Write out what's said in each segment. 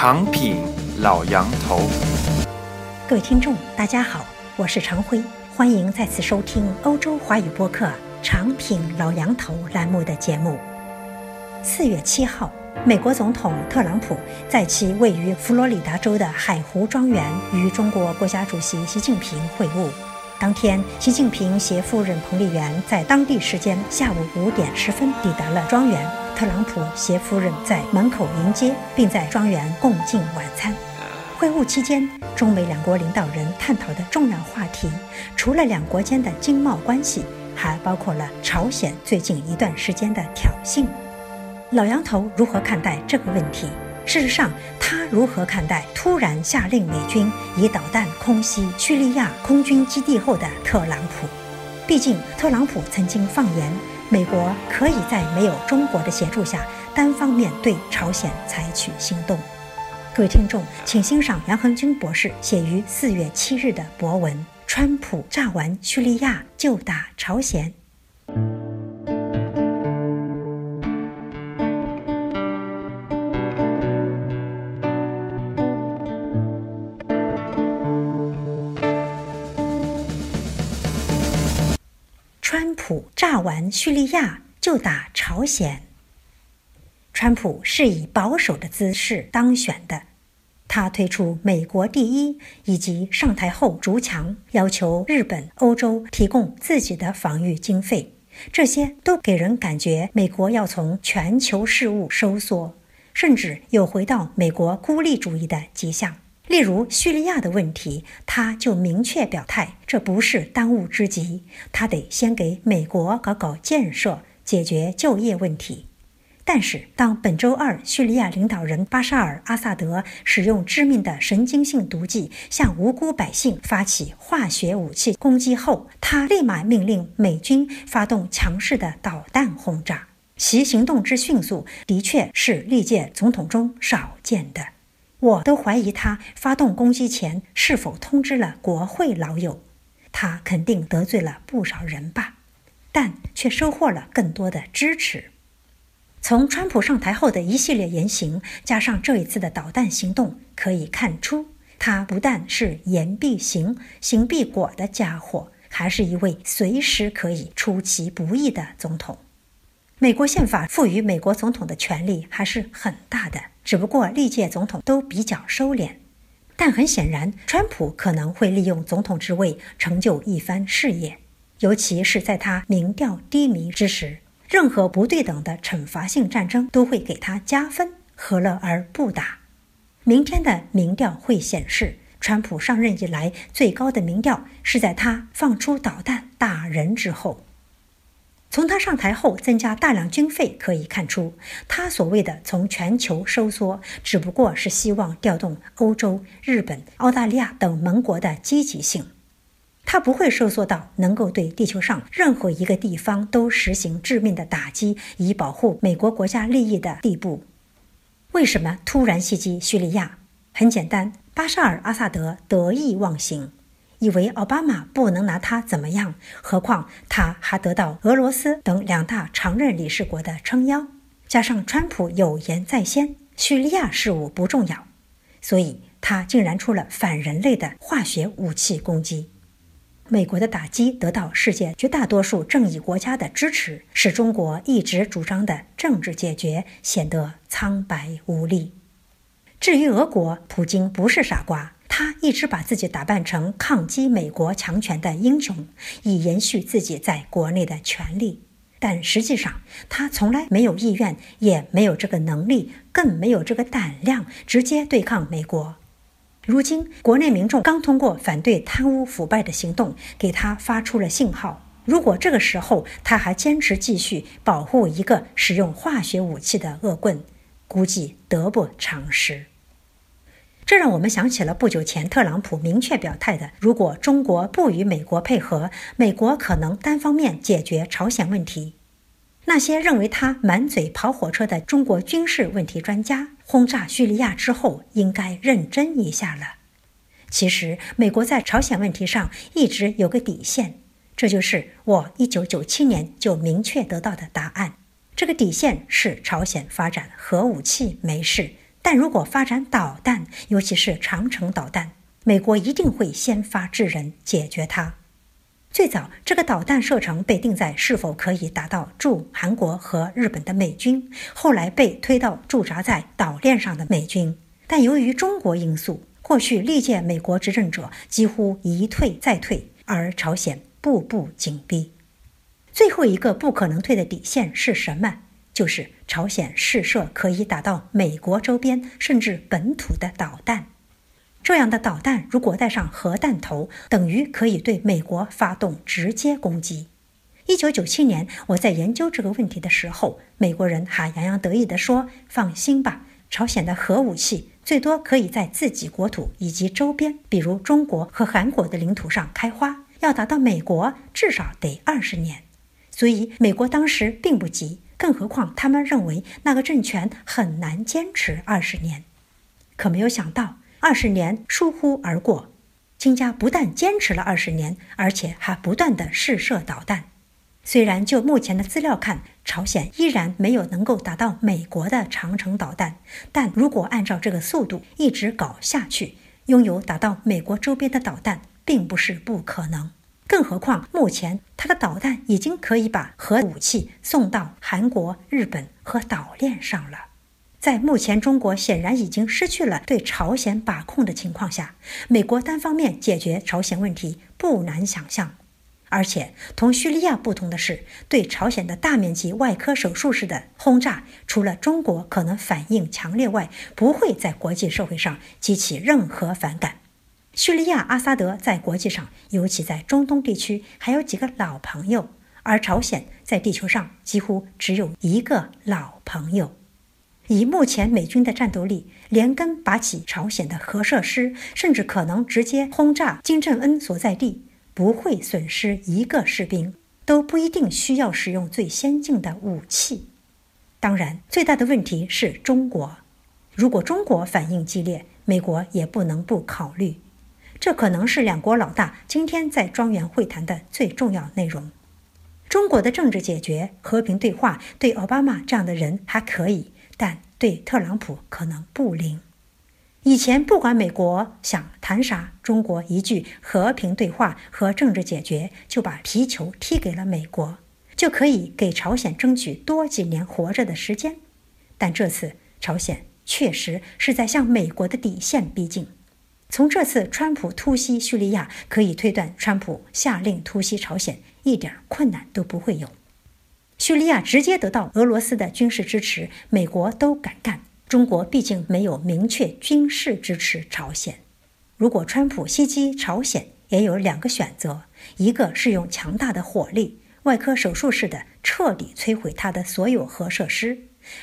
长品老杨头，各位听众，大家好，我是常辉，欢迎再次收听欧洲华语播客《长品老杨头》栏目的节目。四月七号，美国总统特朗普在其位于佛罗里达州的海湖庄园与中国国家主席习近平会晤。当天，习近平携夫人彭丽媛在当地时间下午五点十分抵达了庄园。特朗普携夫人在门口迎接，并在庄园共进晚餐。会晤期间，中美两国领导人探讨的重要话题，除了两国间的经贸关系，还包括了朝鲜最近一段时间的挑衅。老杨头如何看待这个问题？事实上，他如何看待突然下令美军以导弹空袭叙利亚空军基地后的特朗普？毕竟，特朗普曾经放言。美国可以在没有中国的协助下，单方面对朝鲜采取行动。各位听众，请欣赏杨恒军博士写于四月七日的博文：川普炸完叙利亚就打朝鲜。普炸完叙利亚就打朝鲜。川普是以保守的姿势当选的，他推出“美国第一”以及上台后逐强，要求日本、欧洲提供自己的防御经费，这些都给人感觉美国要从全球事务收缩，甚至有回到美国孤立主义的迹象。例如叙利亚的问题，他就明确表态，这不是当务之急，他得先给美国搞搞建设，解决就业问题。但是，当本周二叙利亚领导人巴沙尔·阿萨德使用致命的神经性毒剂向无辜百姓发起化学武器攻击后，他立马命令美军发动强势的导弹轰炸。其行动之迅速，的确是历届总统中少见的。我都怀疑他发动攻击前是否通知了国会老友，他肯定得罪了不少人吧，但却收获了更多的支持。从川普上台后的一系列言行，加上这一次的导弹行动，可以看出，他不但是言必行，行必果的家伙，还是一位随时可以出其不意的总统。美国宪法赋予美国总统的权力还是很大的。只不过历届总统都比较收敛，但很显然，川普可能会利用总统之位成就一番事业，尤其是在他民调低迷之时，任何不对等的惩罚性战争都会给他加分，何乐而不打？明天的民调会显示，川普上任以来最高的民调是在他放出导弹打人之后。从他上台后增加大量军费可以看出，他所谓的从全球收缩，只不过是希望调动欧洲、日本、澳大利亚等盟国的积极性。他不会收缩到能够对地球上任何一个地方都实行致命的打击，以保护美国国家利益的地步。为什么突然袭击叙利亚？很简单，巴沙尔·阿萨德得意忘形。以为奥巴马不能拿他怎么样，何况他还得到俄罗斯等两大常任理事国的撑腰，加上川普有言在先，叙利亚事务不重要，所以他竟然出了反人类的化学武器攻击。美国的打击得到世界绝大多数正义国家的支持，使中国一直主张的政治解决显得苍白无力。至于俄国，普京不是傻瓜。他一直把自己打扮成抗击美国强权的英雄，以延续自己在国内的权利。但实际上，他从来没有意愿，也没有这个能力，更没有这个胆量直接对抗美国。如今，国内民众刚通过反对贪污腐败的行动，给他发出了信号。如果这个时候他还坚持继续保护一个使用化学武器的恶棍，估计得不偿失。这让我们想起了不久前特朗普明确表态的：如果中国不与美国配合，美国可能单方面解决朝鲜问题。那些认为他满嘴跑火车的中国军事问题专家，轰炸叙利亚之后应该认真一下了。其实，美国在朝鲜问题上一直有个底线，这就是我1997年就明确得到的答案。这个底线是朝鲜发展核武器没事。但如果发展导弹，尤其是长程导弹，美国一定会先发制人解决它。最早，这个导弹射程被定在是否可以打到驻韩国和日本的美军，后来被推到驻扎在岛链上的美军。但由于中国因素，过去历届美国执政者几乎一退再退，而朝鲜步步紧逼。最后一个不可能退的底线是什么？就是朝鲜试射可以打到美国周边甚至本土的导弹。这样的导弹如果带上核弹头，等于可以对美国发动直接攻击。一九九七年，我在研究这个问题的时候，美国人还洋洋得意地说：“放心吧，朝鲜的核武器最多可以在自己国土以及周边，比如中国和韩国的领土上开花。要达到美国，至少得二十年。所以，美国当时并不急，更何况他们认为那个政权很难坚持二十年。可没有想到。”二十年疏忽而过，金家不但坚持了二十年，而且还不断的试射导弹。虽然就目前的资料看，朝鲜依然没有能够达到美国的长城导弹，但如果按照这个速度一直搞下去，拥有打到美国周边的导弹，并不是不可能。更何况目前它的导弹已经可以把核武器送到韩国、日本和岛链上了。在目前中国显然已经失去了对朝鲜把控的情况下，美国单方面解决朝鲜问题不难想象。而且同叙利亚不同的是，对朝鲜的大面积外科手术式的轰炸，除了中国可能反应强烈外，不会在国际社会上激起任何反感。叙利亚阿萨德在国际上，尤其在中东地区，还有几个老朋友，而朝鲜在地球上几乎只有一个老朋友。以目前美军的战斗力，连根拔起朝鲜的核设施，甚至可能直接轰炸金正恩所在地，不会损失一个士兵，都不一定需要使用最先进的武器。当然，最大的问题是中国。如果中国反应激烈，美国也不能不考虑。这可能是两国老大今天在庄园会谈的最重要内容。中国的政治解决、和平对话，对奥巴马这样的人还可以。但对特朗普可能不灵。以前不管美国想谈啥，中国一句和平对话和政治解决，就把皮球踢给了美国，就可以给朝鲜争取多几年活着的时间。但这次朝鲜确实是在向美国的底线逼近。从这次川普突袭叙利亚可以推断，川普下令突袭朝鲜一点困难都不会有。叙利亚直接得到俄罗斯的军事支持，美国都敢干。中国毕竟没有明确军事支持朝鲜。如果川普袭击朝鲜，也有两个选择：一个是用强大的火力，外科手术式的彻底摧毁他的所有核设施；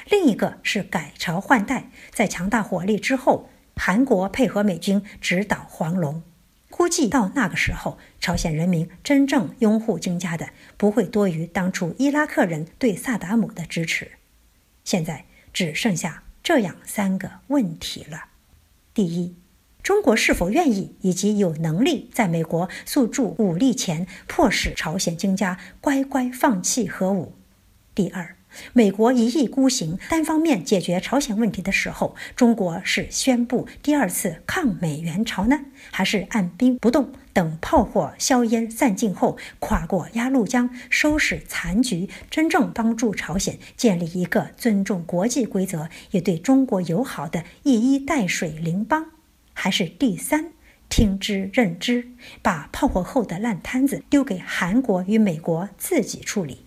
另一个是改朝换代，在强大火力之后，韩国配合美军直捣黄龙。估计到那个时候，朝鲜人民真正拥护金家的不会多于当初伊拉克人对萨达姆的支持。现在只剩下这样三个问题了：第一，中国是否愿意以及有能力在美国诉诸武力前，迫使朝鲜金家乖乖放弃核武？第二。美国一意孤行，单方面解决朝鲜问题的时候，中国是宣布第二次抗美援朝呢，还是按兵不动，等炮火硝烟散尽后，跨过鸭绿江，收拾残局，真正帮助朝鲜建立一个尊重国际规则、也对中国友好的一衣带水邻邦？还是第三，听之任之，把炮火后的烂摊子丢给韩国与美国自己处理？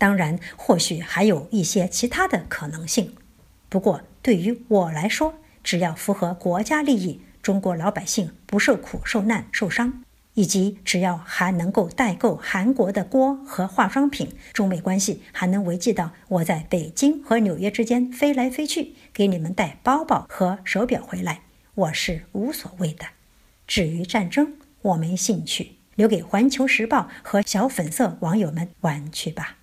当然，或许还有一些其他的可能性。不过，对于我来说，只要符合国家利益，中国老百姓不受苦受难受伤，以及只要还能够代购韩国的锅和化妆品，中美关系还能维系到我在北京和纽约之间飞来飞去，给你们带包包和手表回来，我是无所谓的。至于战争，我没兴趣，留给《环球时报》和小粉色网友们玩去吧。